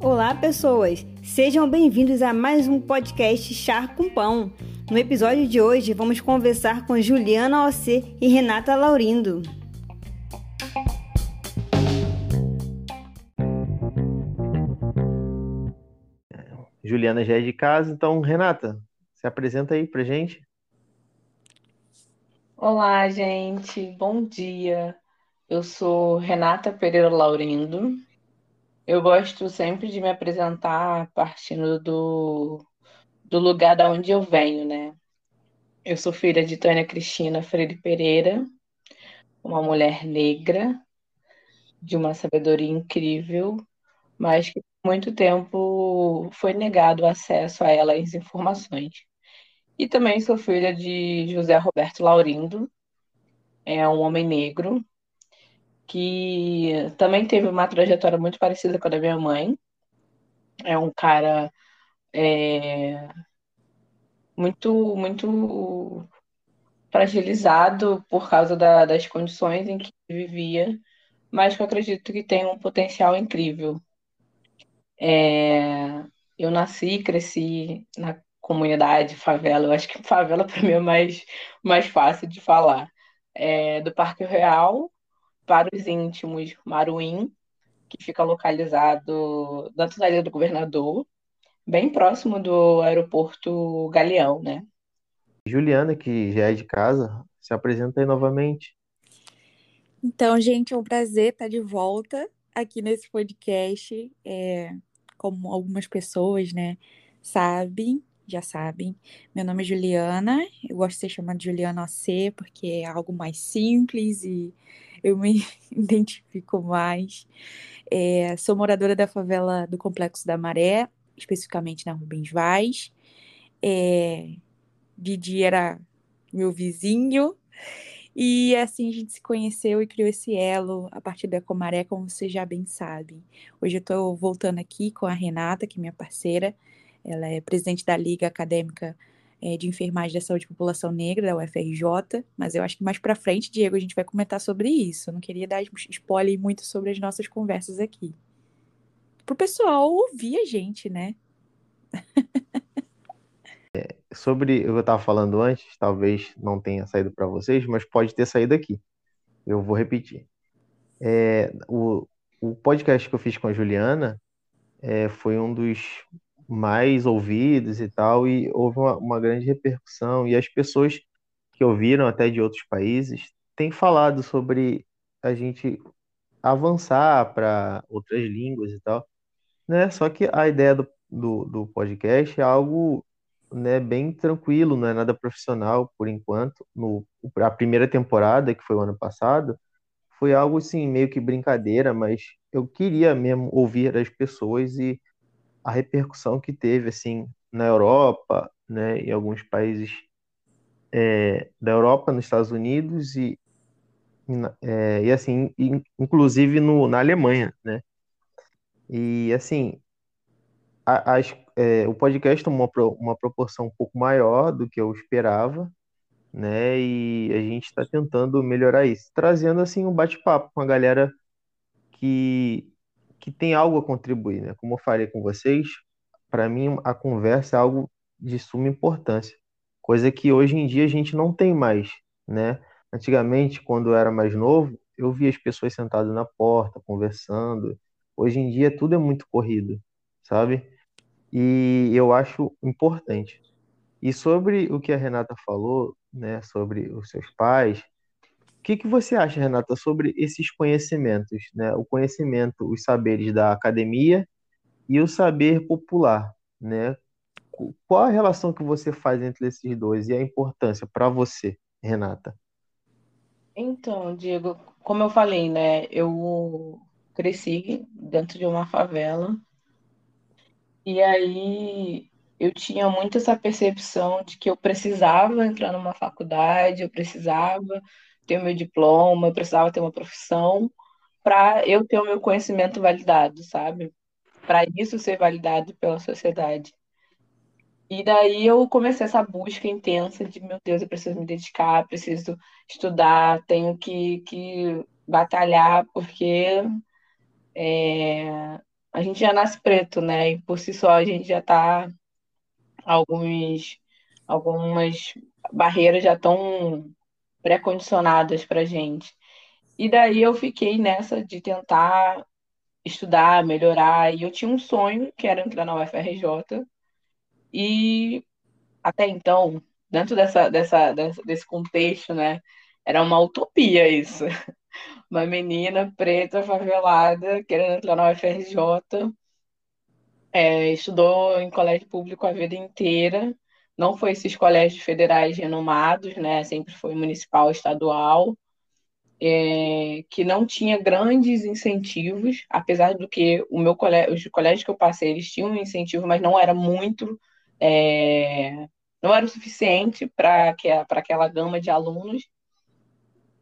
Olá, pessoas! Sejam bem-vindos a mais um podcast Char com Pão. No episódio de hoje, vamos conversar com Juliana Ocê e Renata Laurindo. Juliana já é de casa, então, Renata, se apresenta aí pra gente. Olá, gente, bom dia. Eu sou Renata Pereira Laurindo. Eu gosto sempre de me apresentar partindo do, do lugar da onde eu venho, né? Eu sou filha de Tânia Cristina Freire Pereira, uma mulher negra, de uma sabedoria incrível, mas que por muito tempo foi negado o acesso a elas informações. E também sou filha de José Roberto Laurindo, é um homem negro, que também teve uma trajetória muito parecida com a da minha mãe. É um cara é, muito, muito fragilizado por causa da, das condições em que vivia, mas que eu acredito que tem um potencial incrível. É, eu nasci cresci na comunidade, favela. Eu acho que favela para mim é mais, mais fácil de falar. É, do Parque Real para os íntimos, Maruim, que fica localizado dentro da Ilha do Governador, bem próximo do aeroporto Galeão, né? Juliana, que já é de casa, se apresenta aí novamente. Então, gente, é um prazer estar de volta aqui nesse podcast. É, como algumas pessoas, né, sabem, já sabem. Meu nome é Juliana, eu gosto de ser chamada de Juliana OC, porque é algo mais simples e eu me identifico mais. É, sou moradora da favela do Complexo da Maré, especificamente na Rubens Vaz. É, Didi era meu vizinho, e assim a gente se conheceu e criou esse elo a partir da Comaré, como vocês já bem sabem. Hoje eu estou voltando aqui com a Renata, que é minha parceira. Ela é presidente da Liga Acadêmica é, de Enfermagem da Saúde e População Negra, da UFRJ. Mas eu acho que mais para frente, Diego, a gente vai comentar sobre isso. Eu não queria dar spoiler muito sobre as nossas conversas aqui. Para o pessoal ouvir a gente, né? É, sobre eu estava falando antes, talvez não tenha saído para vocês, mas pode ter saído aqui. Eu vou repetir. É, o, o podcast que eu fiz com a Juliana é, foi um dos mais ouvidos e tal, e houve uma, uma grande repercussão. E as pessoas que ouviram, até de outros países, têm falado sobre a gente avançar para outras línguas e tal. Né? Só que a ideia do, do, do podcast é algo né, bem tranquilo, não é nada profissional por enquanto. No, a primeira temporada, que foi o ano passado, foi algo assim, meio que brincadeira, mas eu queria mesmo ouvir as pessoas e a repercussão que teve assim na Europa, né, em alguns países é, da Europa, nos Estados Unidos e, é, e assim, inclusive no, na Alemanha, né? E assim, as, é, o podcast tomou uma, uma proporção um pouco maior do que eu esperava, né? E a gente está tentando melhorar isso, trazendo assim um bate-papo com a galera que, que tem algo a contribuir, né? Como eu falei com vocês, para mim a conversa é algo de suma importância, coisa que hoje em dia a gente não tem mais, né? Antigamente, quando eu era mais novo, eu via as pessoas sentadas na porta, conversando. Hoje em dia tudo é muito corrido, sabe? e eu acho importante. E sobre o que a Renata falou, né, sobre os seus pais, que, que você acha, Renata, sobre esses conhecimentos, né, o conhecimento, os saberes da academia e o saber popular, né? Qual a relação que você faz entre esses dois e a importância para você, Renata? Então, Diego, como eu falei, né, eu cresci dentro de uma favela e aí eu tinha muito essa percepção de que eu precisava entrar numa faculdade, eu precisava ter o meu diploma, eu precisava ter uma profissão para eu ter o meu conhecimento validado, sabe? Para isso ser validado pela sociedade. E daí eu comecei essa busca intensa de, meu Deus, eu preciso me dedicar, preciso estudar, tenho que, que batalhar, porque é, a gente já nasce preto, né? E por si só a gente já tá alguns algumas barreiras já estão pré-condicionadas pra gente. E daí eu fiquei nessa de tentar estudar, melhorar, e eu tinha um sonho que era entrar na UFRJ. E até então, dentro dessa, dessa, desse contexto, né, era uma utopia isso. Uma menina preta, favelada, querendo entrar na UFRJ, é, estudou em colégio público a vida inteira, não foi esses colégios federais renomados, né? Sempre foi municipal, estadual, é, que não tinha grandes incentivos, apesar do que o meu colégio, os colégios que eu passei, eles tinham um incentivo, mas não era muito, é, não era o suficiente para aquela gama de alunos.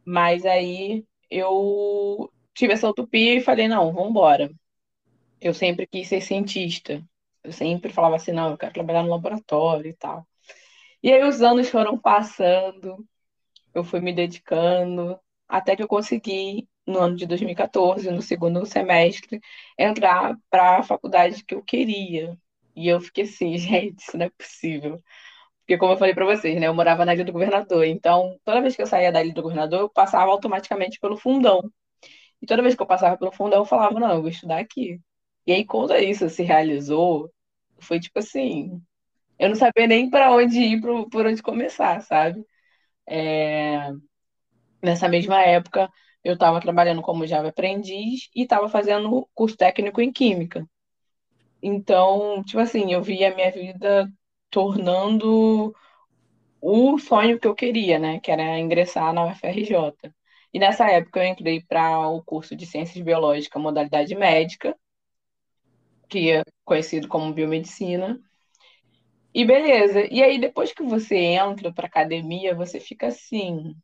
Mas aí eu tive essa utopia e falei, não, vamos embora. Eu sempre quis ser cientista. Eu sempre falava assim, não, eu quero trabalhar no laboratório e tal. E aí os anos foram passando, eu fui me dedicando, até que eu consegui, no ano de 2014, no segundo semestre, entrar para a faculdade que eu queria. E eu fiquei assim, gente, isso não é possível. Porque, como eu falei para vocês, né, eu morava na Ilha do Governador. Então, toda vez que eu saía da Ilha do Governador, eu passava automaticamente pelo fundão. E toda vez que eu passava pelo fundão, eu falava, não, eu vou estudar aqui. E aí, quando isso se realizou, foi tipo assim, eu não sabia nem para onde ir, por, por onde começar, sabe? É... Nessa mesma época, eu estava trabalhando como Java aprendiz e estava fazendo curso técnico em Química. Então, tipo assim, eu vi a minha vida tornando o sonho que eu queria, né? Que era ingressar na UFRJ. E nessa época eu entrei para o curso de Ciências Biológicas, modalidade médica, que é conhecido como biomedicina. E beleza. E aí, depois que você entra para academia, você fica assim,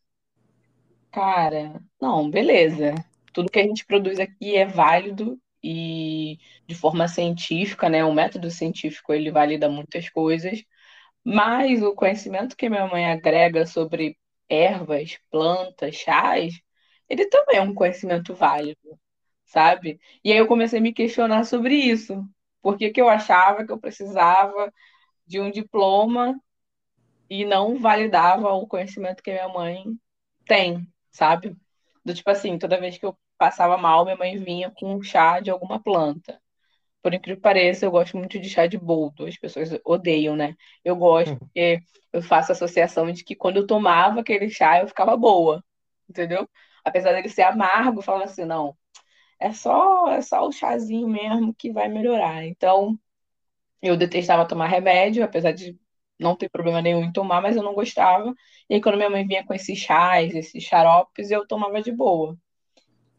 cara, não, beleza. Tudo que a gente produz aqui é válido e de forma científica, né? O método científico ele valida muitas coisas, mas o conhecimento que minha mãe agrega sobre ervas, plantas, chás, ele também é um conhecimento válido, sabe? E aí eu comecei a me questionar sobre isso. Por que, que eu achava que eu precisava de um diploma e não validava o conhecimento que minha mãe tem, sabe? Do tipo assim, toda vez que eu passava mal, minha mãe vinha com um chá de alguma planta. Por incrível que pareça, eu gosto muito de chá de boldo. As pessoas odeiam, né? Eu gosto uhum. porque eu faço associação de que quando eu tomava aquele chá, eu ficava boa. Entendeu? Apesar dele ser amargo, eu falava assim, não, é só, é só o chazinho mesmo que vai melhorar. Então, eu detestava tomar remédio, apesar de não ter problema nenhum em tomar, mas eu não gostava. E aí, quando minha mãe vinha com esses chás, esses xaropes, eu tomava de boa.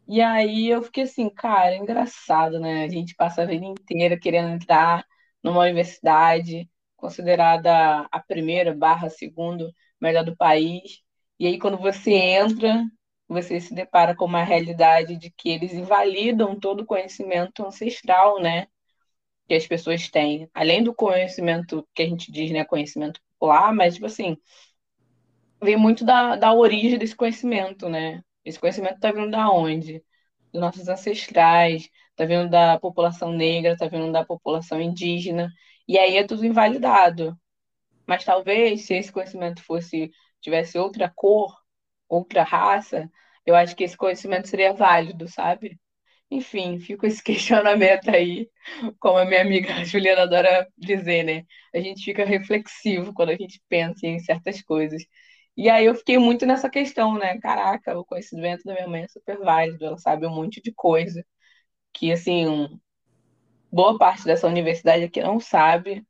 E aí eu fiquei assim, cara, é engraçado, né? A gente passa a vida inteira querendo entrar numa universidade considerada a primeira barra segundo melhor do país. E aí, quando você entra, você se depara com uma realidade de que eles invalidam todo o conhecimento ancestral, né? Que as pessoas têm. Além do conhecimento que a gente diz, né? Conhecimento popular, mas, tipo assim, vem muito da, da origem desse conhecimento, né? Esse conhecimento está vindo da onde? Dos nossos ancestrais, está vindo da população negra, está vindo da população indígena, e aí é tudo invalidado. Mas talvez se esse conhecimento fosse tivesse outra cor, outra raça, eu acho que esse conhecimento seria válido, sabe? Enfim, fica esse questionamento aí, como a minha amiga Juliana adora dizer, né? A gente fica reflexivo quando a gente pensa em certas coisas. E aí eu fiquei muito nessa questão, né? Caraca, o conhecimento da minha mãe é super válido, ela sabe um monte de coisa que, assim, boa parte dessa universidade aqui não sabe.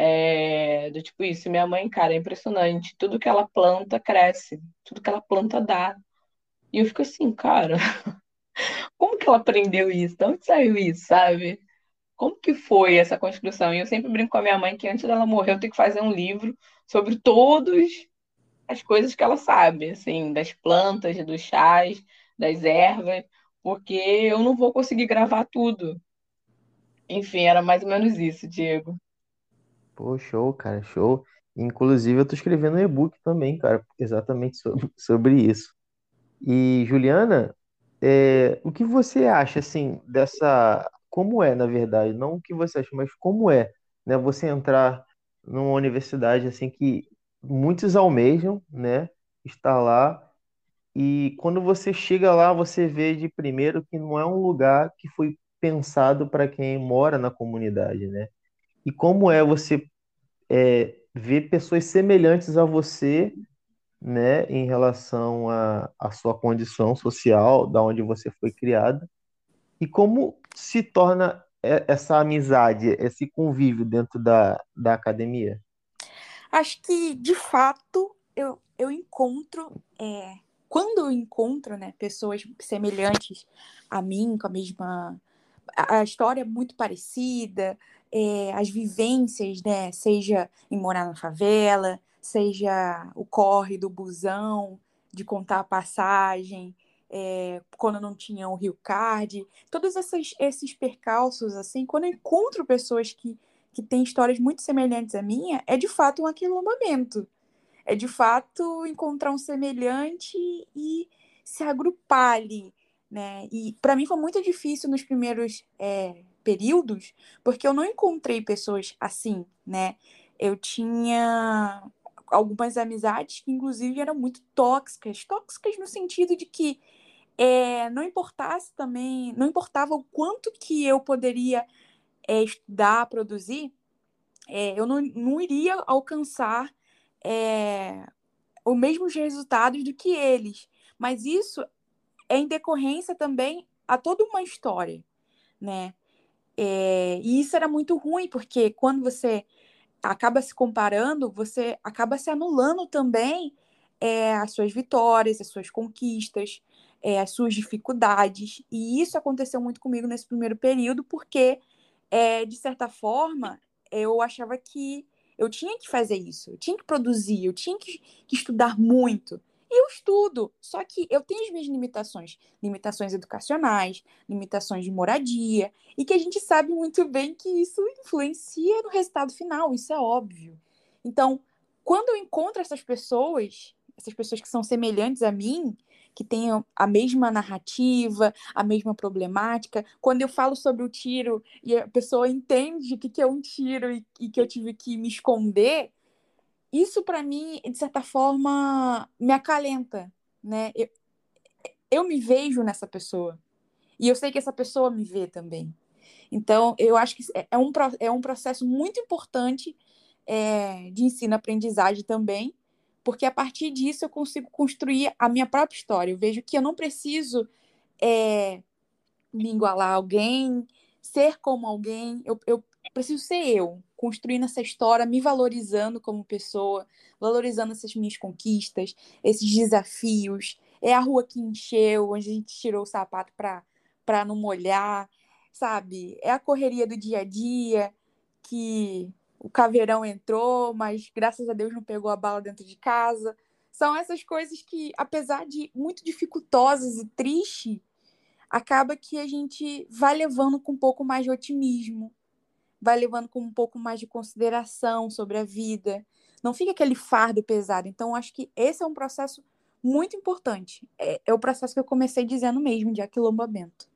É, do tipo isso, minha mãe, cara, é impressionante. Tudo que ela planta cresce, tudo que ela planta dá. E eu fico assim, cara, como que ela aprendeu isso? De onde saiu isso, sabe? Como que foi essa construção? E eu sempre brinco com a minha mãe que antes dela morrer eu tenho que fazer um livro sobre todos as coisas que ela sabe, assim, das plantas, dos chás, das ervas, porque eu não vou conseguir gravar tudo. Enfim, era mais ou menos isso, Diego. Pô, show, cara, show. Inclusive, eu tô escrevendo um e-book também, cara, exatamente sobre, isso. E, Juliana, É, o que você acha, assim, dessa. Como é, na verdade? Não o que você acha, mas como é, né? Você entrar numa universidade, assim, que muitos almejam, né? Estar lá. E quando você chega lá, você vê de primeiro que não é um lugar que foi pensado para quem mora na comunidade, né? E como é você é, ver pessoas semelhantes a você né, em relação à, à sua condição social, da onde você foi criada, e como se torna essa amizade, esse convívio dentro da, da academia? Acho que, de fato, eu, eu encontro, é, quando eu encontro né, pessoas semelhantes a mim, com a mesma. A, a história é muito parecida, é, as vivências, né, seja em morar na favela, seja o corre do busão, de contar a passagem, é, quando não tinha o Rio Card, todos esses, esses percalços, assim, quando eu encontro pessoas que, que têm histórias muito semelhantes à minha, é de fato um aquilombamento. É de fato encontrar um semelhante e se agrupar ali, né? E para mim foi muito difícil nos primeiros é, períodos, porque eu não encontrei pessoas assim, né? Eu tinha algumas amizades que, inclusive, eram muito tóxicas tóxicas no sentido de que é, não importasse também, não importava o quanto que eu poderia é, estudar, produzir, é, eu não, não iria alcançar é, os mesmos resultados do que eles. Mas isso é em decorrência também a toda uma história, né? É, e isso era muito ruim, porque quando você acaba se comparando, você acaba se anulando também é, as suas vitórias, as suas conquistas, é, as suas dificuldades. E isso aconteceu muito comigo nesse primeiro período, porque, é, de certa forma, eu achava que eu tinha que fazer isso, eu tinha que produzir, eu tinha que, que estudar muito. E eu estudo, só que eu tenho as minhas limitações, limitações educacionais, limitações de moradia, e que a gente sabe muito bem que isso influencia no resultado final, isso é óbvio. Então, quando eu encontro essas pessoas, essas pessoas que são semelhantes a mim, que têm a mesma narrativa, a mesma problemática. Quando eu falo sobre o tiro e a pessoa entende o que é um tiro e que eu tive que me esconder, isso para mim, de certa forma, me acalenta, né? Eu, eu me vejo nessa pessoa. E eu sei que essa pessoa me vê também. Então, eu acho que é, é um, é um processo muito importante é, de ensino-aprendizagem também, porque a partir disso eu consigo construir a minha própria história. Eu vejo que eu não preciso é, me igualar a alguém, ser como alguém, eu, eu preciso ser eu, construindo essa história, me valorizando como pessoa, valorizando essas minhas conquistas, esses desafios. É a rua que encheu, onde a gente tirou o sapato para não molhar, sabe? É a correria do dia a dia, que o caveirão entrou, mas graças a Deus não pegou a bala dentro de casa. São essas coisas que, apesar de muito dificultosas e tristes, acaba que a gente vai levando com um pouco mais de otimismo, vai levando com um pouco mais de consideração sobre a vida. Não fica aquele fardo pesado. Então, acho que esse é um processo muito importante. É, é o processo que eu comecei dizendo mesmo, de aquilombamento.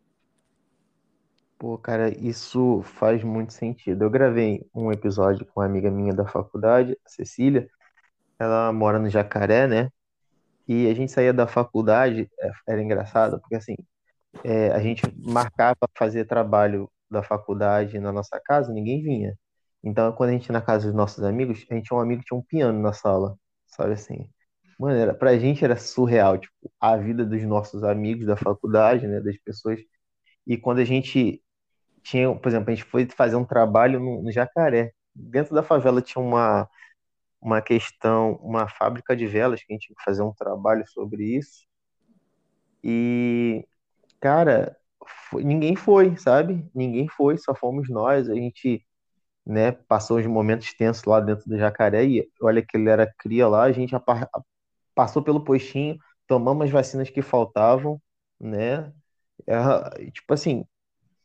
Pô, cara, isso faz muito sentido. Eu gravei um episódio com uma amiga minha da faculdade, a Cecília. Ela mora no Jacaré, né? E a gente saía da faculdade, é, era engraçado, porque assim, é, a gente marcava fazer trabalho da faculdade na nossa casa, ninguém vinha. Então, quando a gente ia na casa dos nossos amigos, a gente tinha um amigo que tinha um piano na sala, sabe assim? Mano, era, pra gente era surreal, tipo, a vida dos nossos amigos da faculdade, né, das pessoas. E quando a gente tinha, por exemplo, a gente foi fazer um trabalho no, no Jacaré. Dentro da favela tinha uma, uma questão, uma fábrica de velas, que a gente tinha que fazer um trabalho sobre isso. E, cara, foi, ninguém foi, sabe? Ninguém foi, só fomos nós. A gente, né, passou uns momentos tensos lá dentro do jacaré e olha que ele era cria lá, a gente passou pelo postinho, tomamos as vacinas que faltavam, né? É, tipo assim,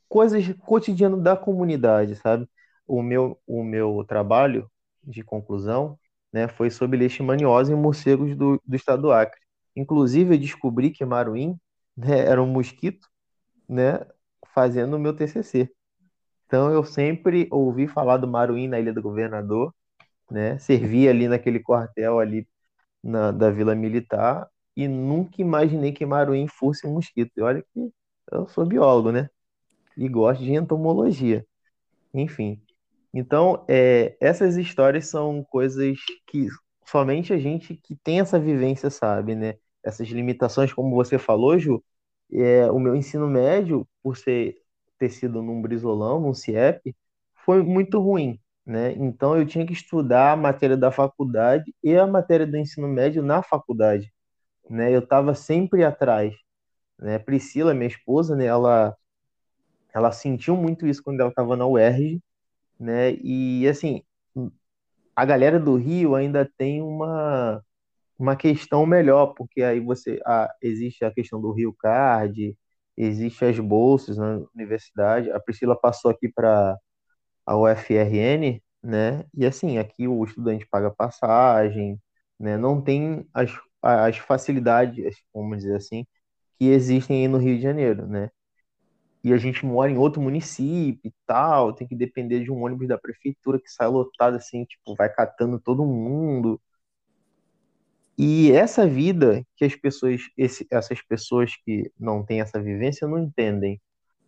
coisas cotidianas da comunidade, sabe? O meu, o meu trabalho de conclusão, né, foi sobre leishmaniose em morcegos do, do estado do Acre. Inclusive, eu descobri que Maruim né, era um mosquito, né, fazendo o meu TCC. Então eu sempre ouvi falar do Maruim na Ilha do Governador, né, servi ali naquele quartel ali na, da Vila Militar e nunca imaginei que Maruim fosse um mosquito. E olha que eu sou biólogo, né, e gosto de entomologia. Enfim, então é, essas histórias são coisas que somente a gente que tem essa vivência sabe, né? Essas limitações, como você falou, Ju, é, o meu ensino médio, por ser, ter sido num brisolão, num CIEP, foi muito ruim, né? Então eu tinha que estudar a matéria da faculdade e a matéria do ensino médio na faculdade, né? Eu estava sempre atrás, né? Priscila, minha esposa, né? Ela, ela sentiu muito isso quando ela estava na UERJ, né? E assim, a galera do Rio ainda tem uma uma questão melhor, porque aí você a, existe a questão do Rio Card, existe as bolsas na universidade. A Priscila passou aqui para a UFRN, né? E assim, aqui o estudante paga passagem, né? Não tem as, as facilidades, vamos dizer assim, que existem aí no Rio de Janeiro, né? E a gente mora em outro município e tal, tem que depender de um ônibus da prefeitura que sai lotado assim, tipo, vai catando todo mundo. E essa vida que as pessoas, esse, essas pessoas que não têm essa vivência não entendem.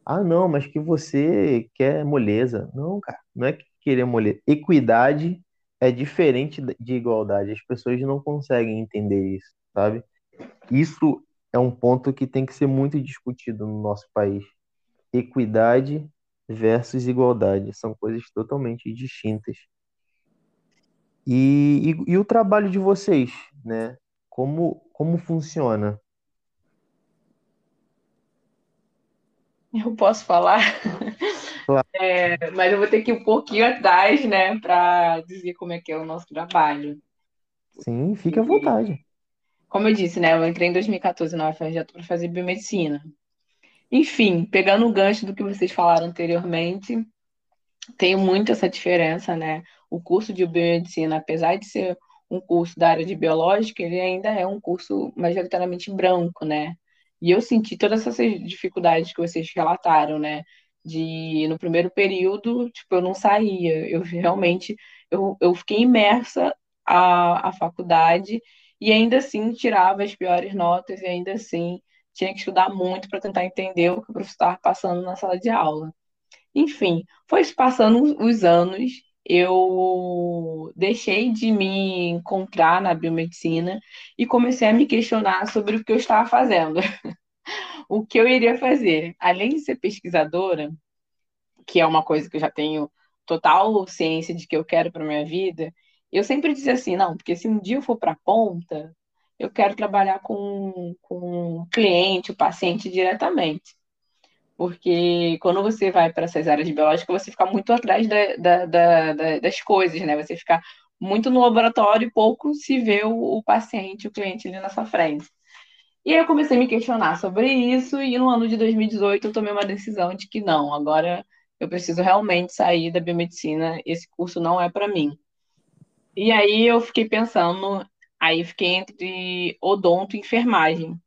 Ah, não, mas que você quer moleza. Não, cara, não é querer moleza. Equidade é diferente de igualdade. As pessoas não conseguem entender isso, sabe? Isso é um ponto que tem que ser muito discutido no nosso país. Equidade versus igualdade são coisas totalmente distintas. E, e, e, o trabalho de vocês, né? Como, como funciona? Eu posso falar? Claro. É, mas eu vou ter que ir um pouquinho atrás, né, para dizer como é que é o nosso trabalho. Sim, fique à vontade. Como eu disse, né, eu entrei em 2014 na UFRJ para fazer biomedicina. Enfim, pegando o gancho do que vocês falaram anteriormente, tem muito essa diferença, né? O curso de biomedicina, apesar de ser um curso da área de biológica, ele ainda é um curso majoritariamente branco, né? E eu senti todas essas dificuldades que vocês relataram, né? De no primeiro período, tipo, eu não saía, eu realmente eu, eu fiquei imersa à, à faculdade e ainda assim tirava as piores notas e ainda assim tinha que estudar muito para tentar entender o que o professor estava passando na sala de aula. Enfim, foi passando os anos, eu deixei de me encontrar na biomedicina e comecei a me questionar sobre o que eu estava fazendo. o que eu iria fazer. Além de ser pesquisadora, que é uma coisa que eu já tenho total ciência de que eu quero para minha vida, eu sempre dizia assim, não, porque se um dia eu for para a ponta, eu quero trabalhar com, com cliente, o paciente diretamente porque quando você vai para essas áreas biológicas, você fica muito atrás da, da, da, das coisas, né? Você fica muito no laboratório e pouco se vê o, o, paciente, o cliente ali na sua frente. E aí eu comecei a me questionar sobre isso, e no ano de 2018 eu tomei uma decisão de que não, agora eu preciso realmente sair da biomedicina, esse curso não é para mim. E aí eu fiquei pensando, aí fiquei entre odonto e enfermagem.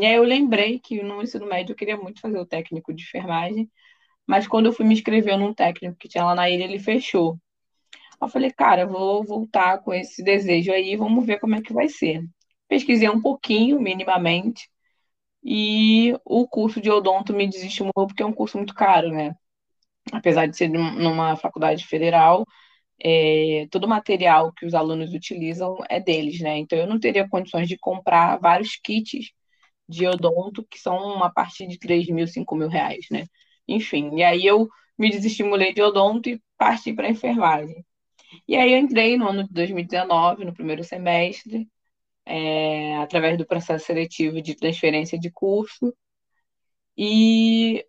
E aí eu lembrei que no ensino médio eu queria muito fazer o técnico de enfermagem, mas quando eu fui me inscrever num técnico que tinha lá na ilha, ele fechou. Eu falei, cara, vou voltar com esse desejo aí, vamos ver como é que vai ser. Pesquisei um pouquinho, minimamente, e o curso de odonto me desestimulou porque é um curso muito caro, né? Apesar de ser numa faculdade federal, é, todo o material que os alunos utilizam é deles, né? Então eu não teria condições de comprar vários kits de odonto, que são uma partir de 3 mil, 5 mil reais, né? Enfim, e aí eu me desestimulei de odonto e parti para enfermagem. E aí eu entrei no ano de 2019, no primeiro semestre, é, através do processo seletivo de transferência de curso. E,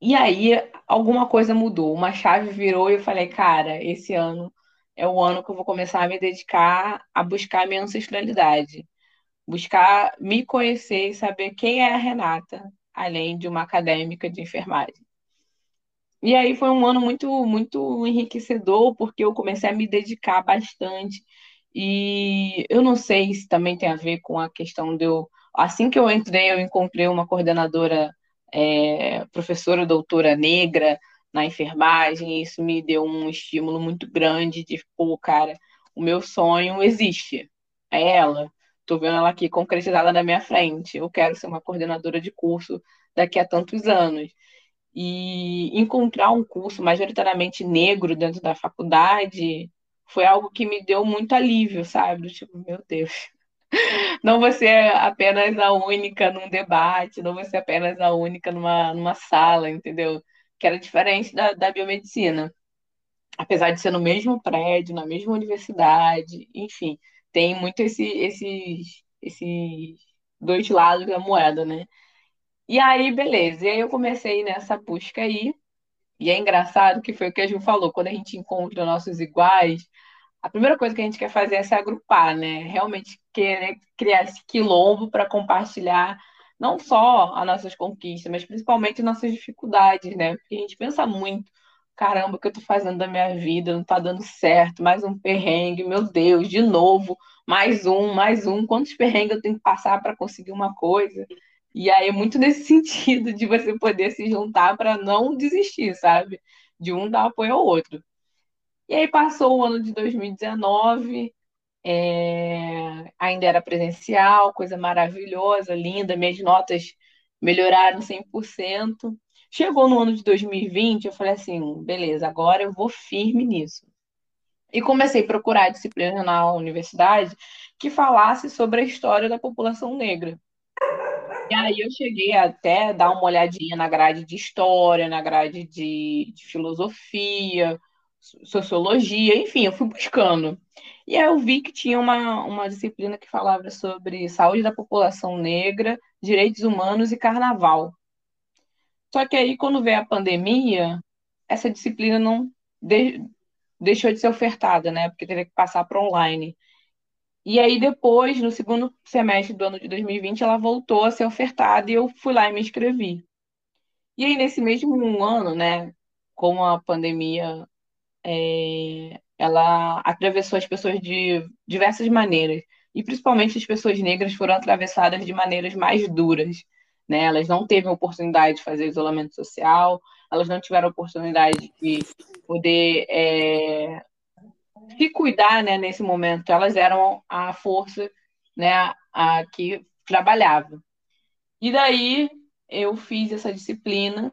e aí alguma coisa mudou, uma chave virou e eu falei, cara, esse ano é o ano que eu vou começar a me dedicar a buscar a minha ancestralidade buscar me conhecer e saber quem é a Renata, além de uma acadêmica de enfermagem. E aí foi um ano muito, muito enriquecedor, porque eu comecei a me dedicar bastante. E eu não sei se também tem a ver com a questão de eu Assim que eu entrei, eu encontrei uma coordenadora, é, professora doutora negra na enfermagem, e isso me deu um estímulo muito grande de, pô, cara, o meu sonho existe, é ela. Tô vendo ela aqui concretizada na minha frente. Eu quero ser uma coordenadora de curso daqui a tantos anos. E encontrar um curso majoritariamente negro dentro da faculdade foi algo que me deu muito alívio, sabe? Tipo, meu Deus. Não vou ser apenas a única num debate, não vou ser apenas a única numa, numa sala, entendeu? Que era diferente da, da biomedicina. Apesar de ser no mesmo prédio, na mesma universidade, enfim, tem muito esse, esses, esses dois lados da moeda, né? E aí, beleza. E aí eu comecei nessa busca aí. E é engraçado que foi o que a Ju falou, quando a gente encontra nossos iguais, a primeira coisa que a gente quer fazer é se agrupar, né? Realmente querer criar esse quilombo para compartilhar não só as nossas conquistas, mas principalmente nossas dificuldades, né? Porque a gente pensa muito, caramba, o que eu tô fazendo da minha vida não tá dando certo, mais um perrengue, meu Deus, de novo, mais um, mais um, quantos perrengues eu tenho que passar para conseguir uma coisa? E aí é muito nesse sentido de você poder se juntar para não desistir, sabe? De um dar apoio ao outro. E aí passou o ano de 2019, é... ainda era presencial, coisa maravilhosa, linda, minhas notas melhoraram 100%. Chegou no ano de 2020, eu falei assim, beleza, agora eu vou firme nisso. E comecei a procurar disciplina na universidade que falasse sobre a história da população negra. E aí eu cheguei até dar uma olhadinha na grade de história, na grade de, de filosofia, sociologia, enfim, eu fui buscando. E aí eu vi que tinha uma, uma disciplina que falava sobre saúde da população negra, direitos humanos e carnaval. Só que aí, quando veio a pandemia, essa disciplina não de, deixou de ser ofertada, né? Porque teve que passar para online. E aí, depois, no segundo semestre do ano de 2020, ela voltou a ser ofertada e eu fui lá e me inscrevi. E aí, nesse mesmo ano, né, como a pandemia, é, ela atravessou as pessoas de diversas maneiras. E principalmente as pessoas negras foram atravessadas de maneiras mais duras. Né? Elas não teve a oportunidade de fazer isolamento social, elas não tiveram oportunidade de poder é, se cuidar né, nesse momento. Elas eram a força né, a que trabalhava. E daí eu fiz essa disciplina.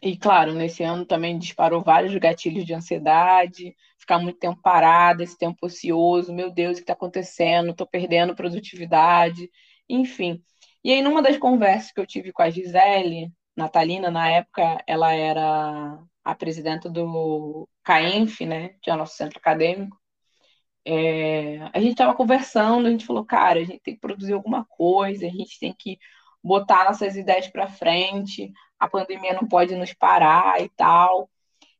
E, claro, nesse ano também disparou vários gatilhos de ansiedade, ficar muito tempo parada, esse tempo ocioso, meu Deus, o que está acontecendo? Estou perdendo produtividade, enfim. E aí, numa das conversas que eu tive com a Gisele, Natalina, na época, ela era a presidenta do CAENF, né, que é o nosso centro acadêmico, é, a gente estava conversando, a gente falou, cara, a gente tem que produzir alguma coisa, a gente tem que botar nossas ideias para frente, a pandemia não pode nos parar e tal.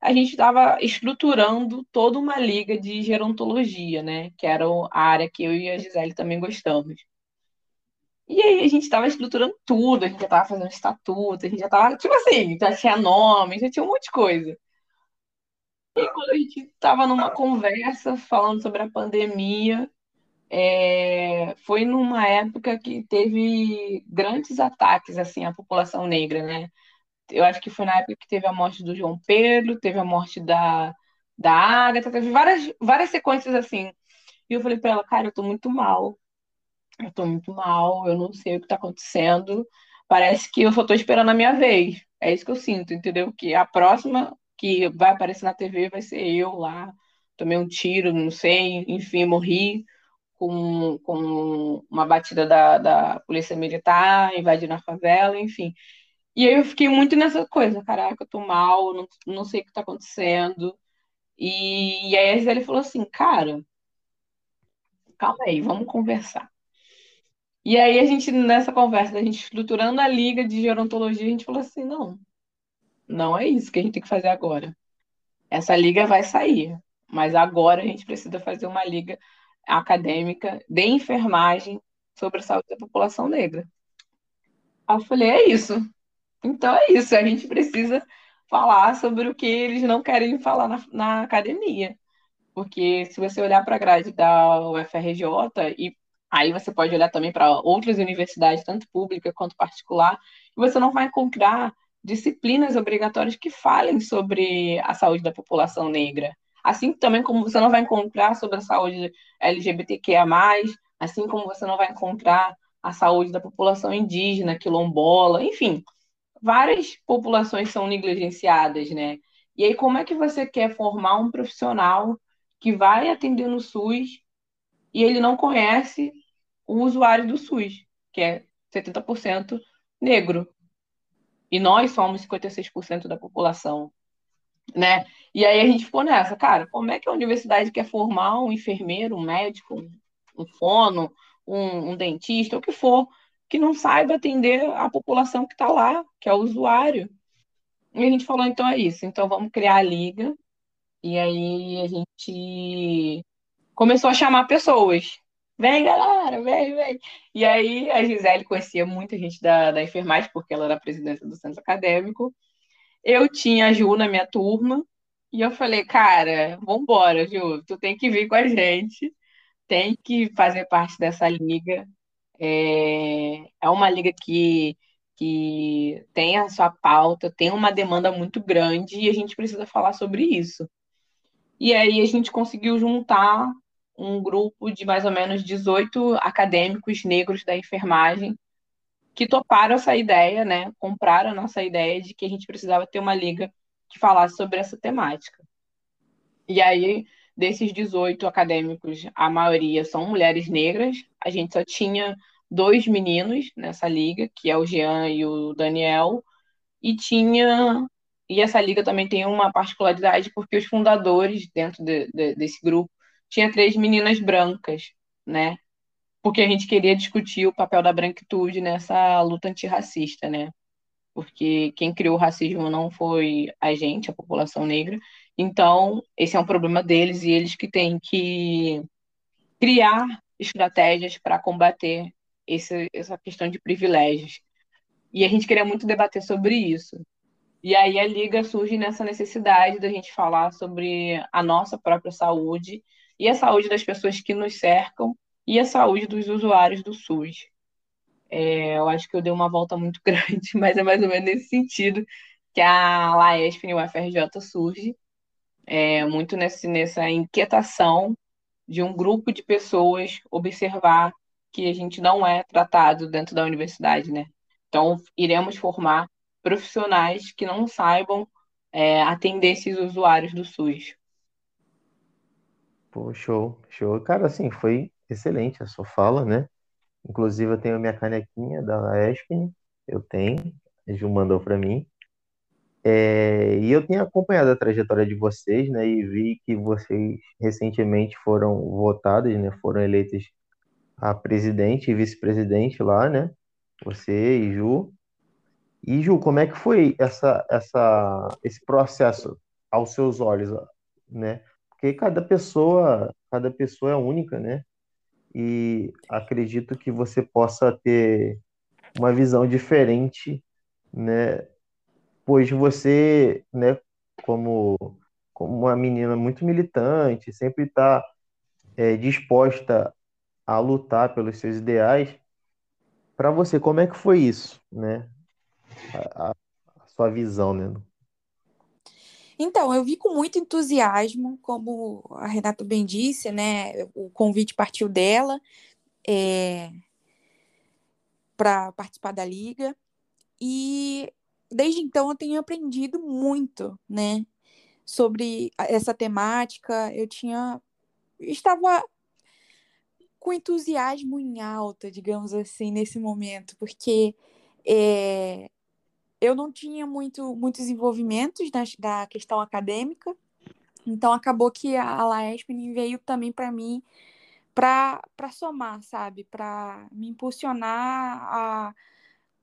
A gente estava estruturando toda uma liga de gerontologia, né, que era a área que eu e a Gisele também gostamos. E aí a gente estava estruturando tudo, a gente já estava fazendo estatuto, a gente já estava, tipo assim, já tinha nome, já tinha um monte de coisa. E quando a gente estava numa conversa falando sobre a pandemia, é, foi numa época que teve grandes ataques assim à população negra, né? Eu acho que foi na época que teve a morte do João Pedro, teve a morte da, da Agatha, teve várias, várias sequências assim. E eu falei para ela, cara, eu tô muito mal eu tô muito mal, eu não sei o que tá acontecendo. Parece que eu só tô esperando a minha vez. É isso que eu sinto, entendeu? Que a próxima que vai aparecer na TV vai ser eu lá. Tomei um tiro, não sei, enfim, morri com, com uma batida da, da polícia militar, invadindo a favela, enfim. E aí eu fiquei muito nessa coisa, caraca, eu tô mal, não, não sei o que tá acontecendo. E, e aí a Gisele falou assim, cara, calma aí, vamos conversar. E aí a gente, nessa conversa, a gente estruturando a liga de gerontologia, a gente falou assim, não, não é isso que a gente tem que fazer agora. Essa liga vai sair, mas agora a gente precisa fazer uma liga acadêmica de enfermagem sobre a saúde da população negra. Aí eu falei, é isso. Então é isso, a gente precisa falar sobre o que eles não querem falar na, na academia. Porque se você olhar para a grade da UFRJ e Aí você pode olhar também para outras universidades, tanto pública quanto particular, e você não vai encontrar disciplinas obrigatórias que falem sobre a saúde da população negra. Assim também como você não vai encontrar sobre a saúde LGBTQIA+, assim como você não vai encontrar a saúde da população indígena, quilombola, enfim, várias populações são negligenciadas, né? E aí como é que você quer formar um profissional que vai atender no SUS e ele não conhece o usuário do SUS, que é 70% negro. E nós somos 56% da população, né? E aí a gente ficou nessa, cara, como é que a universidade quer formar um enfermeiro, um médico, um fono, um, um dentista, o que for, que não saiba atender a população que está lá, que é o usuário. E a gente falou, então é isso, então vamos criar a liga. E aí a gente começou a chamar pessoas. Vem, galera, vem, vem. E aí a Gisele conhecia muita gente da, da enfermagem, porque ela era presidenta do centro acadêmico. Eu tinha a Ju na minha turma, e eu falei, cara, vambora, Ju, tu tem que vir com a gente, tem que fazer parte dessa liga. É, é uma liga que, que tem a sua pauta, tem uma demanda muito grande e a gente precisa falar sobre isso. E aí a gente conseguiu juntar um grupo de mais ou menos 18 acadêmicos negros da enfermagem que toparam essa ideia, né? Compraram a nossa ideia de que a gente precisava ter uma liga que falasse sobre essa temática. E aí, desses 18 acadêmicos, a maioria são mulheres negras. A gente só tinha dois meninos nessa liga, que é o Jean e o Daniel, e tinha e essa liga também tem uma particularidade porque os fundadores dentro de, de, desse grupo tinha três meninas brancas, né? Porque a gente queria discutir o papel da branquitude nessa luta antirracista, né? Porque quem criou o racismo não foi a gente, a população negra. Então, esse é um problema deles e eles que têm que criar estratégias para combater esse, essa questão de privilégios. E a gente queria muito debater sobre isso. E aí a Liga surge nessa necessidade da gente falar sobre a nossa própria saúde e a saúde das pessoas que nos cercam e a saúde dos usuários do SUS. É, eu acho que eu dei uma volta muito grande, mas é mais ou menos nesse sentido que a LAESP e o UFRJ surge, é, muito nesse, nessa inquietação de um grupo de pessoas observar que a gente não é tratado dentro da universidade, né? Então, iremos formar profissionais que não saibam é, atender esses usuários do SUS. Pô, show, show. Cara, assim, foi excelente a sua fala, né? Inclusive, eu tenho a minha canequinha da ESPN, eu tenho, a Ju mandou para mim. É, e eu tenho acompanhado a trajetória de vocês, né? E vi que vocês recentemente foram votados, né? Foram eleitos a presidente e vice-presidente lá, né? Você e Ju. E Ju, como é que foi essa, essa, esse processo aos seus olhos, né? Porque cada pessoa, cada pessoa é única, né? E acredito que você possa ter uma visão diferente, né? Pois você, né, como, como uma menina muito militante, sempre está é, disposta a lutar pelos seus ideais. Para você, como é que foi isso, né? A, a, a sua visão, né? Então, eu vi com muito entusiasmo, como a Renata bem disse, né? O convite partiu dela é, para participar da liga. E desde então eu tenho aprendido muito, né? Sobre essa temática. Eu tinha. Estava com entusiasmo em alta, digamos assim, nesse momento, porque é, eu não tinha muito, muitos envolvimentos na, da questão acadêmica, então acabou que a Laesp veio também para mim para somar, sabe? Para me impulsionar a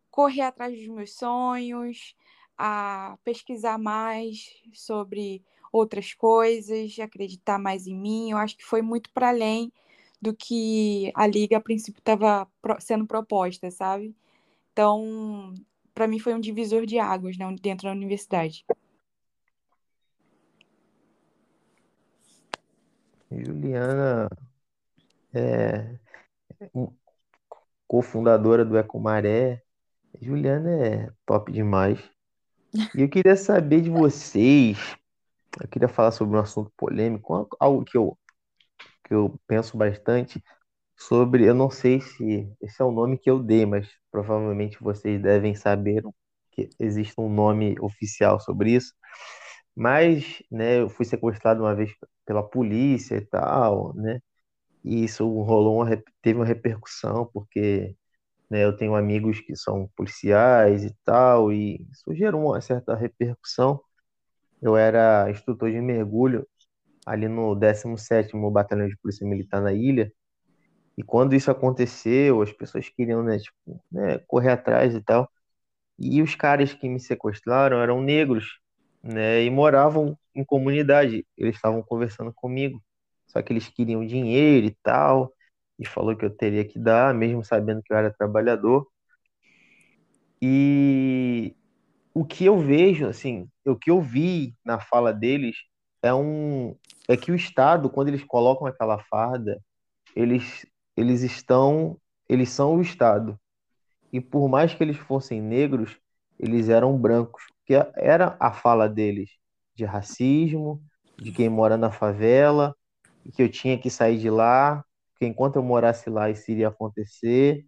correr atrás dos meus sonhos, a pesquisar mais sobre outras coisas, acreditar mais em mim. Eu acho que foi muito para além do que a liga a princípio estava sendo proposta, sabe? Então, para mim foi um divisor de águas né, dentro da universidade. Juliana, é, cofundadora do Ecomaré. Juliana é top demais. E eu queria saber de vocês, eu queria falar sobre um assunto polêmico, algo que eu, que eu penso bastante sobre, eu não sei se esse é o nome que eu dei, mas provavelmente vocês devem saber que existe um nome oficial sobre isso. Mas, né, eu fui sequestrado uma vez pela polícia e tal, né? E isso rolou uma, teve uma repercussão, porque né, eu tenho amigos que são policiais e tal, e isso gerou uma certa repercussão. Eu era instrutor de mergulho ali no 17º Batalhão de Polícia Militar na ilha, e quando isso aconteceu, as pessoas queriam, né, tipo, né, correr atrás e tal, e os caras que me sequestraram eram negros, né, e moravam em comunidade, eles estavam conversando comigo, só que eles queriam dinheiro e tal, e falou que eu teria que dar, mesmo sabendo que eu era trabalhador. E o que eu vejo, assim, o que eu vi na fala deles é um é que o Estado, quando eles colocam aquela farda, eles eles estão eles são o Estado. E por mais que eles fossem negros, eles eram brancos, que era a fala deles de racismo, de quem mora na favela, que eu tinha que sair de lá, que enquanto eu morasse lá isso iria acontecer,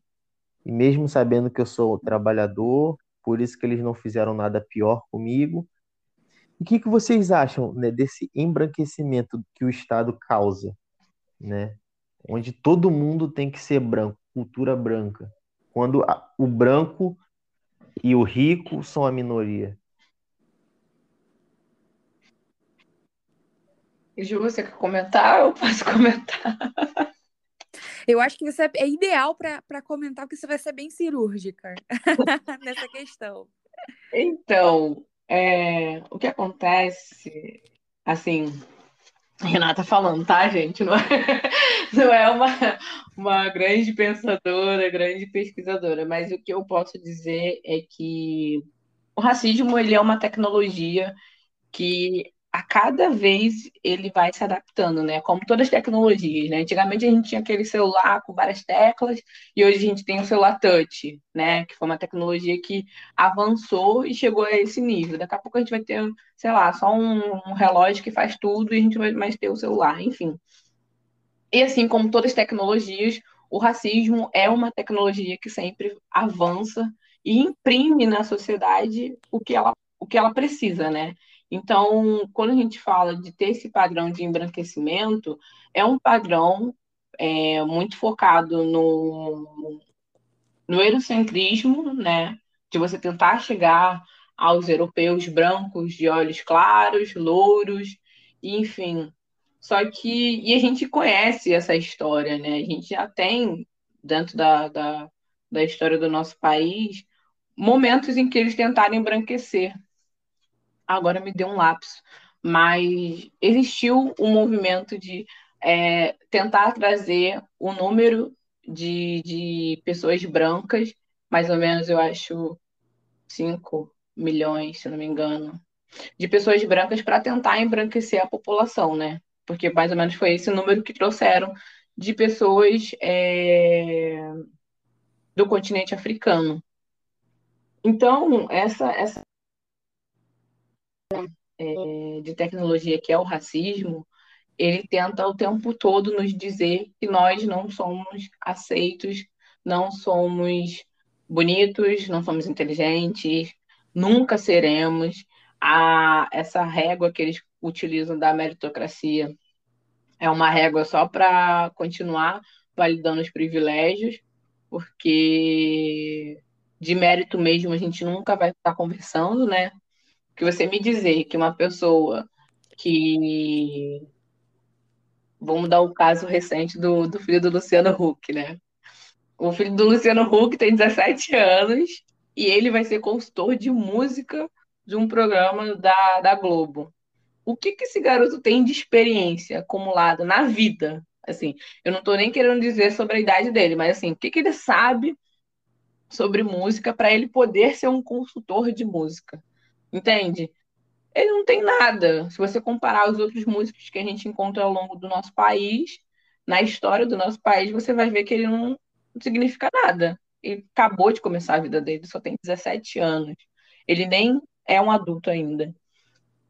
e mesmo sabendo que eu sou trabalhador, por isso que eles não fizeram nada pior comigo. E o que, que vocês acham né, desse embranquecimento que o Estado causa, né? Onde todo mundo tem que ser branco, cultura branca, quando a, o branco e o rico são a minoria. Ju, você quer comentar? Eu posso comentar. Eu acho que você é ideal para comentar, porque você vai ser bem cirúrgica nessa questão. Então, é, o que acontece, assim, Renata falando, tá, gente? Não é, não é uma, uma grande pensadora, grande pesquisadora, mas o que eu posso dizer é que o racismo ele é uma tecnologia que a cada vez ele vai se adaptando, né? Como todas as tecnologias, né? Antigamente a gente tinha aquele celular com várias teclas e hoje a gente tem o celular touch, né? Que foi uma tecnologia que avançou e chegou a esse nível. Daqui a pouco a gente vai ter, sei lá, só um, um relógio que faz tudo e a gente vai mais ter o celular, enfim. E assim como todas as tecnologias, o racismo é uma tecnologia que sempre avança e imprime na sociedade o que ela, o que ela precisa, né? Então, quando a gente fala de ter esse padrão de embranquecimento, é um padrão é, muito focado no, no eurocentrismo, né? De você tentar chegar aos europeus brancos de olhos claros, louros, enfim. Só que, e a gente conhece essa história, né? A gente já tem, dentro da, da, da história do nosso país, momentos em que eles tentaram embranquecer agora me deu um lapso, mas existiu um movimento de é, tentar trazer o número de, de pessoas brancas, mais ou menos, eu acho, 5 milhões, se não me engano, de pessoas brancas para tentar embranquecer a população, né? Porque mais ou menos foi esse número que trouxeram de pessoas é, do continente africano. Então, essa, essa é, de tecnologia, que é o racismo, ele tenta o tempo todo nos dizer que nós não somos aceitos, não somos bonitos, não somos inteligentes, nunca seremos. A, essa régua que eles utilizam da meritocracia é uma régua só para continuar validando os privilégios, porque de mérito mesmo a gente nunca vai estar conversando, né? Que você me dizer que uma pessoa que. Vamos dar o caso recente do, do filho do Luciano Huck, né? O filho do Luciano Huck tem 17 anos e ele vai ser consultor de música de um programa da, da Globo. O que, que esse garoto tem de experiência acumulada na vida? Assim, eu não estou nem querendo dizer sobre a idade dele, mas assim, o que, que ele sabe sobre música para ele poder ser um consultor de música? Entende? Ele não tem nada. Se você comparar os outros músicos que a gente encontra ao longo do nosso país, na história do nosso país, você vai ver que ele não, significa nada. Ele acabou de começar a vida dele, só tem 17 anos. Ele nem é um adulto ainda.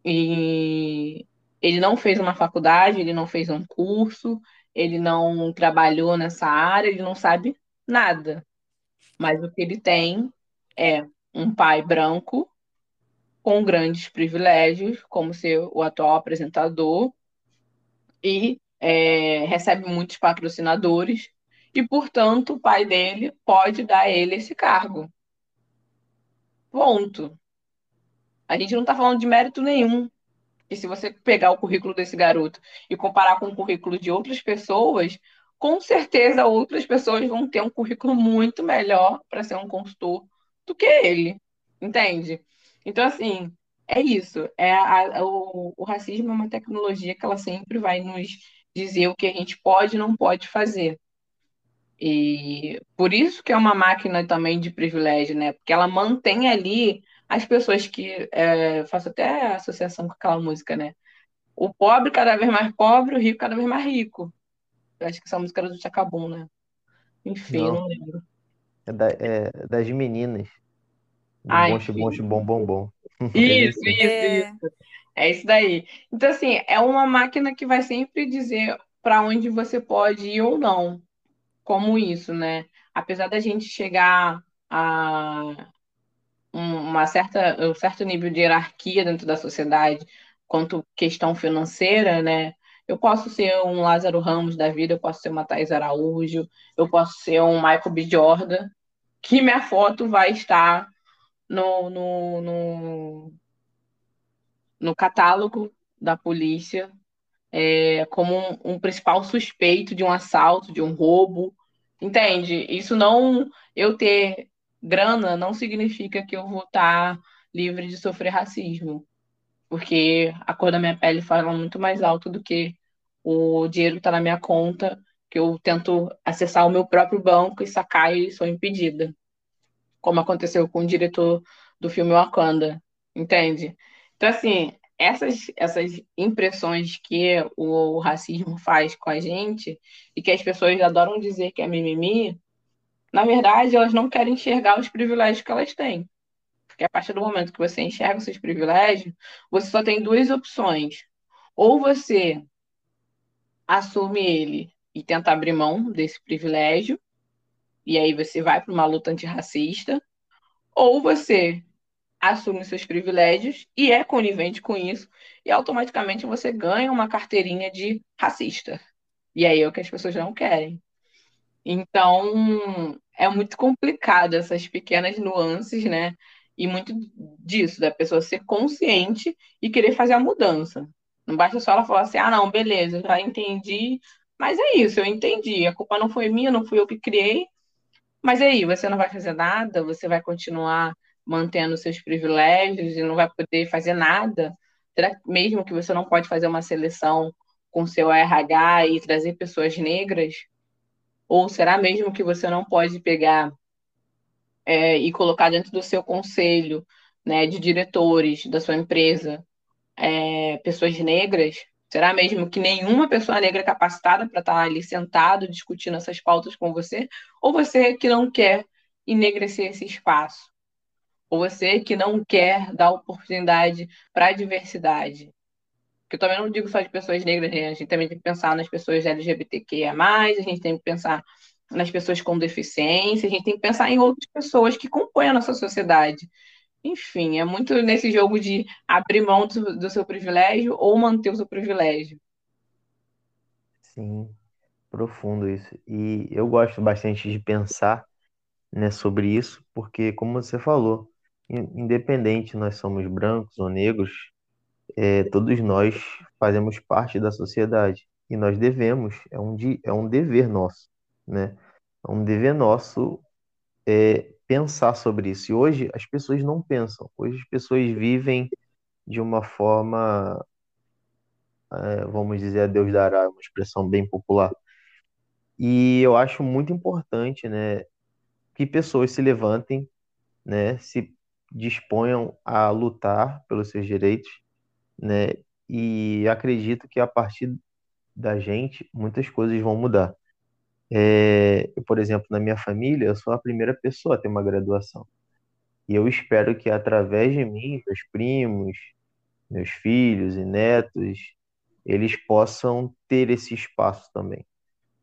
E ele não fez uma faculdade, ele não fez um curso, ele não trabalhou nessa área, ele não sabe nada. Mas o que ele tem é um pai branco com grandes privilégios, como ser o atual apresentador, e é, recebe muitos patrocinadores, e, portanto, o pai dele pode dar a ele esse cargo. Ponto. A gente não está falando de mérito nenhum. E se você pegar o currículo desse garoto e comparar com o currículo de outras pessoas, com certeza outras pessoas vão ter um currículo muito melhor para ser um consultor do que ele. Entende? Então, assim, é isso. É a, a, o, o racismo é uma tecnologia que ela sempre vai nos dizer o que a gente pode e não pode fazer. E por isso que é uma máquina também de privilégio, né? Porque ela mantém ali as pessoas que. É, faço até associação com aquela música, né? O pobre cada vez mais pobre, o rico cada vez mais rico. Eu acho que essa música era do Chacabum, né? Enfim, não, não lembro. É, da, é das meninas. Ah, bom, bom, bom, bom, bom. Isso, isso, é... isso. É isso daí. Então, assim, é uma máquina que vai sempre dizer para onde você pode ir ou não. Como isso, né? Apesar da gente chegar a uma certa, um certo nível de hierarquia dentro da sociedade quanto questão financeira, né? Eu posso ser um Lázaro Ramos da vida, eu posso ser uma Thais Araújo, eu posso ser um Michael B. Jordan, que minha foto vai estar no, no, no, no catálogo da polícia é, como um, um, principal suspeito de um assalto, de um roubo. Entende? Isso não. Eu ter grana não significa que eu vou estar livre de sofrer racismo. Porque a cor da minha pele fala muito mais alto do que o dinheiro que está na minha conta, que eu tento acessar o meu próprio banco e sacar e sou impedida. Como aconteceu com o diretor do filme Wakanda, entende? Então, assim, essas, essas impressões que o, o racismo faz com a gente e que as pessoas adoram dizer que é mimimi, na verdade, elas não querem enxergar os privilégios que elas têm. Porque a partir do momento que você enxerga os seus privilégios, você só tem duas opções. Ou você assume ele e tenta abrir mão desse privilégio, e aí você vai para uma luta antirracista, ou você assume seus privilégios e é conivente com isso, e automaticamente você ganha uma carteirinha de racista. E aí é o que as pessoas não querem. Então, é muito complicado essas pequenas nuances, né? E muito disso, da pessoa ser consciente e querer fazer a mudança. Não basta só ela falar assim, ah, não, beleza, já entendi. Mas é isso, eu entendi. A culpa não foi minha, não fui eu que criei. Mas aí, você não vai fazer nada, você vai continuar mantendo seus privilégios e não vai poder fazer nada. Será mesmo que você não pode fazer uma seleção com seu RH e trazer pessoas negras? Ou será mesmo que você não pode pegar é, e colocar dentro do seu conselho né, de diretores da sua empresa é, pessoas negras? Será mesmo que nenhuma pessoa negra é capacitada para estar ali sentado discutindo essas pautas com você? Ou você que não quer enegrecer esse espaço? Ou você que não quer dar oportunidade para a diversidade? Porque eu também não digo só de pessoas negras, né? a gente também tem que pensar nas pessoas LGBTQIA, a gente tem que pensar nas pessoas com deficiência, a gente tem que pensar em outras pessoas que compõem a nossa sociedade. Enfim, é muito nesse jogo de abrir mão do, do seu privilégio ou manter o seu privilégio. Sim, profundo isso. E eu gosto bastante de pensar né, sobre isso, porque, como você falou, independente nós somos brancos ou negros, é, todos nós fazemos parte da sociedade e nós devemos, é um, é um dever nosso, né? É um dever nosso é, pensar sobre isso. E hoje as pessoas não pensam. Hoje as pessoas vivem de uma forma, é, vamos dizer, a Deus dará, uma expressão bem popular. E eu acho muito importante, né, que pessoas se levantem, né, se disponham a lutar pelos seus direitos, né, e acredito que a partir da gente muitas coisas vão mudar. É, eu, por exemplo, na minha família, eu sou a primeira pessoa a ter uma graduação. E eu espero que através de mim, meus primos, meus filhos e netos, eles possam ter esse espaço também,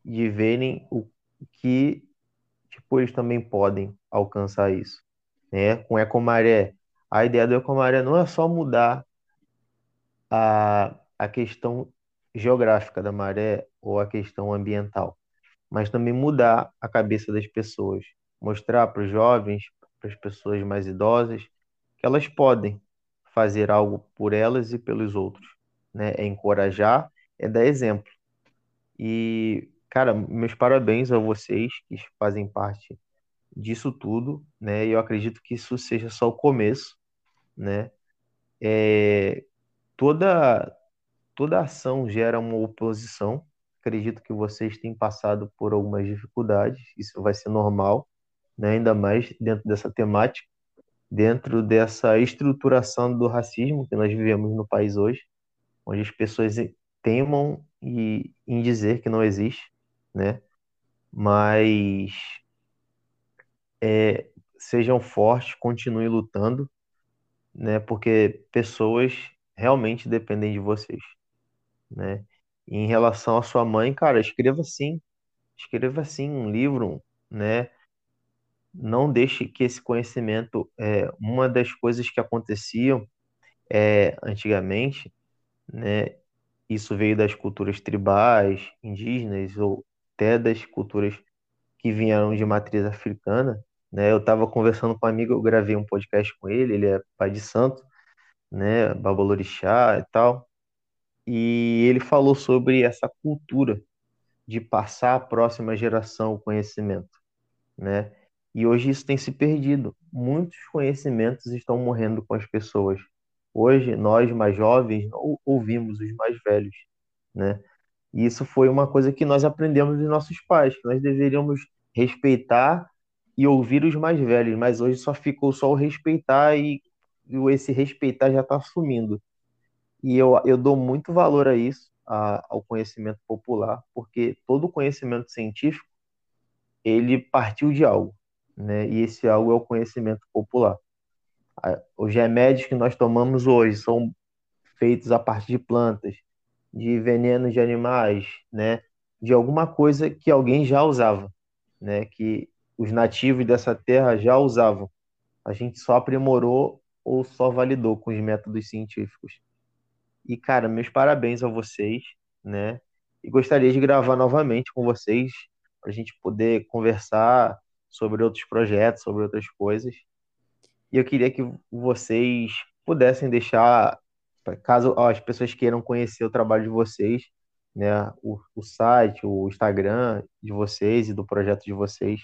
de verem o que tipo, eles também podem alcançar isso. Né? Com Ecomaré, a ideia do Ecomaré não é só mudar a, a questão geográfica da maré ou a questão ambiental, mas também mudar a cabeça das pessoas, mostrar para os jovens, para as pessoas mais idosas, que elas podem fazer algo por elas e pelos outros, né? É encorajar, é dar exemplo. E, cara, meus parabéns a vocês que fazem parte disso tudo, né? Eu acredito que isso seja só o começo, né? É, toda toda ação gera uma oposição. Acredito que vocês têm passado por algumas dificuldades, isso vai ser normal, né? ainda mais dentro dessa temática, dentro dessa estruturação do racismo que nós vivemos no país hoje, onde as pessoas temam e, em dizer que não existe, né? Mas é, sejam fortes, continuem lutando, né? Porque pessoas realmente dependem de vocês né? Em relação à sua mãe, cara, escreva sim, escreva sim um livro, né? Não deixe que esse conhecimento, é, uma das coisas que aconteciam é, antigamente, né? Isso veio das culturas tribais, indígenas ou até das culturas que vieram de matriz africana, né? Eu estava conversando com um amigo, eu gravei um podcast com ele, ele é pai de santo, né? Babalorixá e tal e ele falou sobre essa cultura de passar à próxima geração o conhecimento, né? E hoje isso tem se perdido. Muitos conhecimentos estão morrendo com as pessoas. Hoje nós mais jovens não ouvimos os mais velhos, né? E isso foi uma coisa que nós aprendemos dos nossos pais, que nós deveríamos respeitar e ouvir os mais velhos, mas hoje só ficou só o respeitar e, e esse respeitar já está sumindo. E eu, eu dou muito valor a isso, a, ao conhecimento popular, porque todo conhecimento científico, ele partiu de algo, né? E esse algo é o conhecimento popular. Os remédios que nós tomamos hoje são feitos a partir de plantas, de venenos de animais, né? De alguma coisa que alguém já usava, né? Que os nativos dessa terra já usavam. A gente só aprimorou ou só validou com os métodos científicos. E, cara, meus parabéns a vocês, né? E gostaria de gravar novamente com vocês, para a gente poder conversar sobre outros projetos, sobre outras coisas. E eu queria que vocês pudessem deixar, caso as pessoas queiram conhecer o trabalho de vocês, né, o, o site, o Instagram de vocês e do projeto de vocês.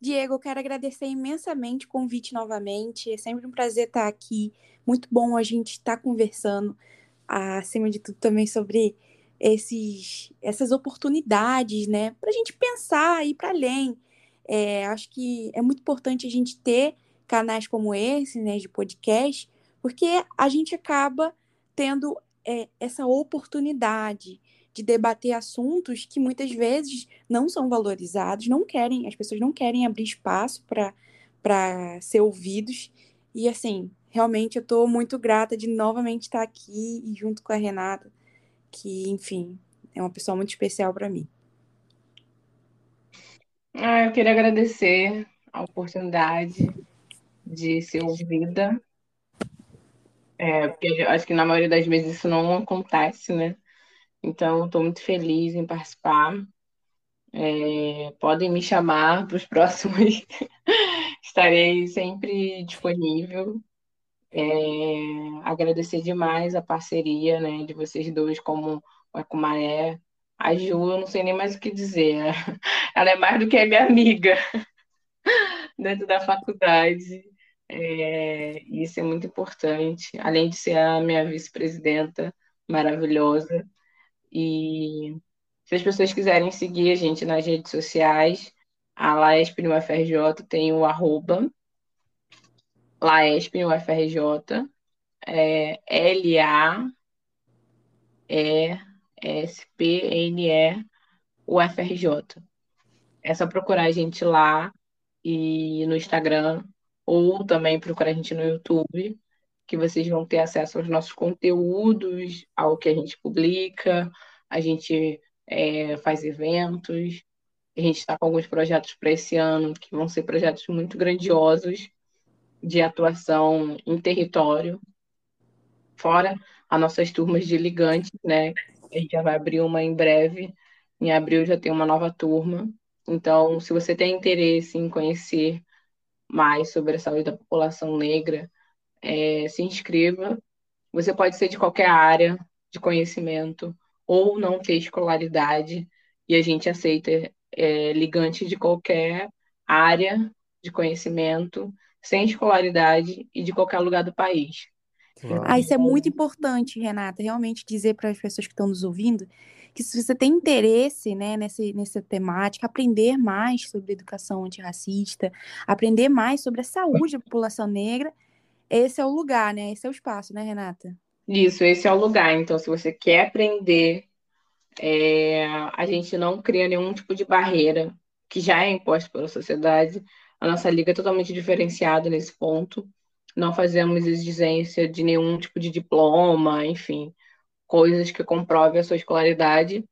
Diego, eu quero agradecer imensamente o convite novamente. É sempre um prazer estar aqui. Muito bom a gente estar conversando, acima de tudo, também sobre esses, essas oportunidades, né? Para a gente pensar e ir para além. É, acho que é muito importante a gente ter canais como esse, né, de podcast, porque a gente acaba tendo é, essa oportunidade de debater assuntos que muitas vezes não são valorizados, não querem, as pessoas não querem abrir espaço para ser ouvidos. E assim, realmente eu estou muito grata de novamente estar aqui e junto com a Renata, que, enfim, é uma pessoa muito especial para mim. Ah, eu queria agradecer a oportunidade de ser ouvida. É, porque acho que na maioria das vezes isso não acontece, né? Então, estou muito feliz em participar. É, podem me chamar para os próximos. Estarei sempre disponível. É, agradecer demais a parceria né, de vocês dois, como o Ecumaré. A Ju, eu não sei nem mais o que dizer. Ela é mais do que minha amiga dentro da faculdade. É, isso é muito importante. Além de ser a minha vice-presidenta maravilhosa, e se as pessoas quiserem seguir a gente nas redes sociais, a Laesp no UFRJ tem o arroba Laesp no UFRJ, é L-A-E-S-P-N-E UFRJ. É só procurar a gente lá e no Instagram, ou também procurar a gente no YouTube, que vocês vão ter acesso aos nossos conteúdos, ao que a gente publica, a gente é, faz eventos, a gente está com alguns projetos para esse ano, que vão ser projetos muito grandiosos de atuação em território, fora as nossas turmas de ligantes, né? A gente já vai abrir uma em breve. Em abril já tem uma nova turma. Então, se você tem interesse em conhecer mais sobre a saúde da população negra, é, se inscreva. Você pode ser de qualquer área de conhecimento ou não ter escolaridade, e a gente aceita é, ligante de qualquer área de conhecimento, sem escolaridade e de qualquer lugar do país. Ah, isso é muito importante, Renata, realmente dizer para as pessoas que estão nos ouvindo que se você tem interesse né, nessa, nessa temática, aprender mais sobre educação antirracista, aprender mais sobre a saúde da população negra, esse é o lugar, né? Esse é o espaço, né, Renata? Isso, esse é o lugar. Então, se você quer aprender, é, a gente não cria nenhum tipo de barreira que já é imposto pela sociedade. A nossa liga é totalmente diferenciada nesse ponto. Não fazemos exigência de nenhum tipo de diploma, enfim coisas que comprovem a sua escolaridade.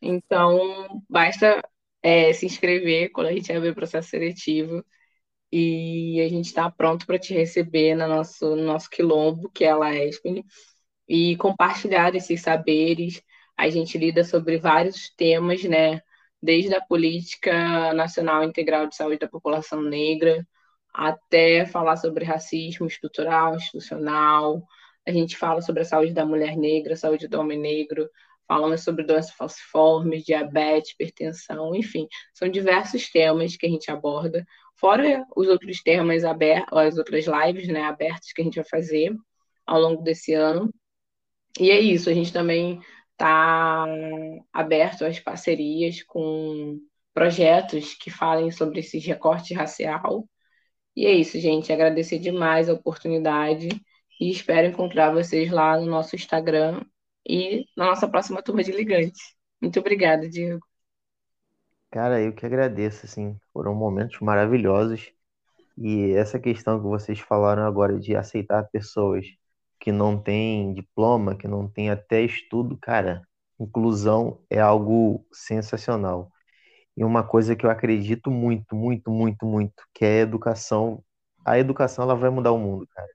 Então, basta é, se inscrever quando a gente abrir o processo seletivo e a gente está pronto para te receber no nosso, no nosso quilombo, que é a LAESP, e compartilhar esses saberes. A gente lida sobre vários temas, né? Desde a política nacional integral de saúde da população negra, até falar sobre racismo estrutural, institucional, a gente fala sobre a saúde da mulher negra, saúde do homem negro, falamos sobre doenças falciformes, diabetes, hipertensão, enfim, são diversos temas que a gente aborda, fora os outros temas abertos, as outras lives né, abertas que a gente vai fazer ao longo desse ano. E é isso, a gente também está aberto às parcerias com projetos que falem sobre esse recorte racial. E é isso, gente. Agradecer demais a oportunidade e espero encontrar vocês lá no nosso Instagram e na nossa próxima turma de ligantes. Muito obrigada, Diego. Cara, eu que agradeço, assim, foram momentos maravilhosos. E essa questão que vocês falaram agora de aceitar pessoas que não têm diploma, que não têm até estudo, cara, inclusão é algo sensacional. E uma coisa que eu acredito muito, muito, muito, muito, que é a educação. A educação ela vai mudar o mundo, cara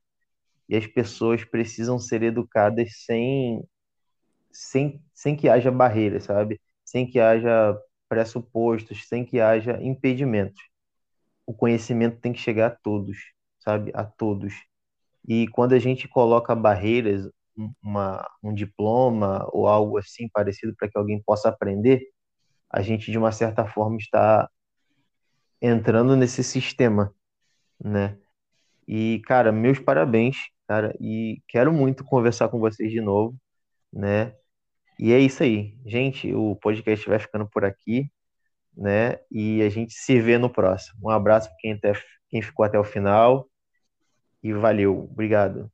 e as pessoas precisam ser educadas sem, sem, sem que haja barreiras, sabe? Sem que haja pressupostos, sem que haja impedimentos. O conhecimento tem que chegar a todos, sabe? A todos. E quando a gente coloca barreiras, uma, um diploma ou algo assim parecido para que alguém possa aprender, a gente de uma certa forma está entrando nesse sistema, né? E cara, meus parabéns cara, e quero muito conversar com vocês de novo, né? E é isso aí. Gente, o podcast vai ficando por aqui, né? E a gente se vê no próximo. Um abraço para quem, quem ficou até o final e valeu. Obrigado.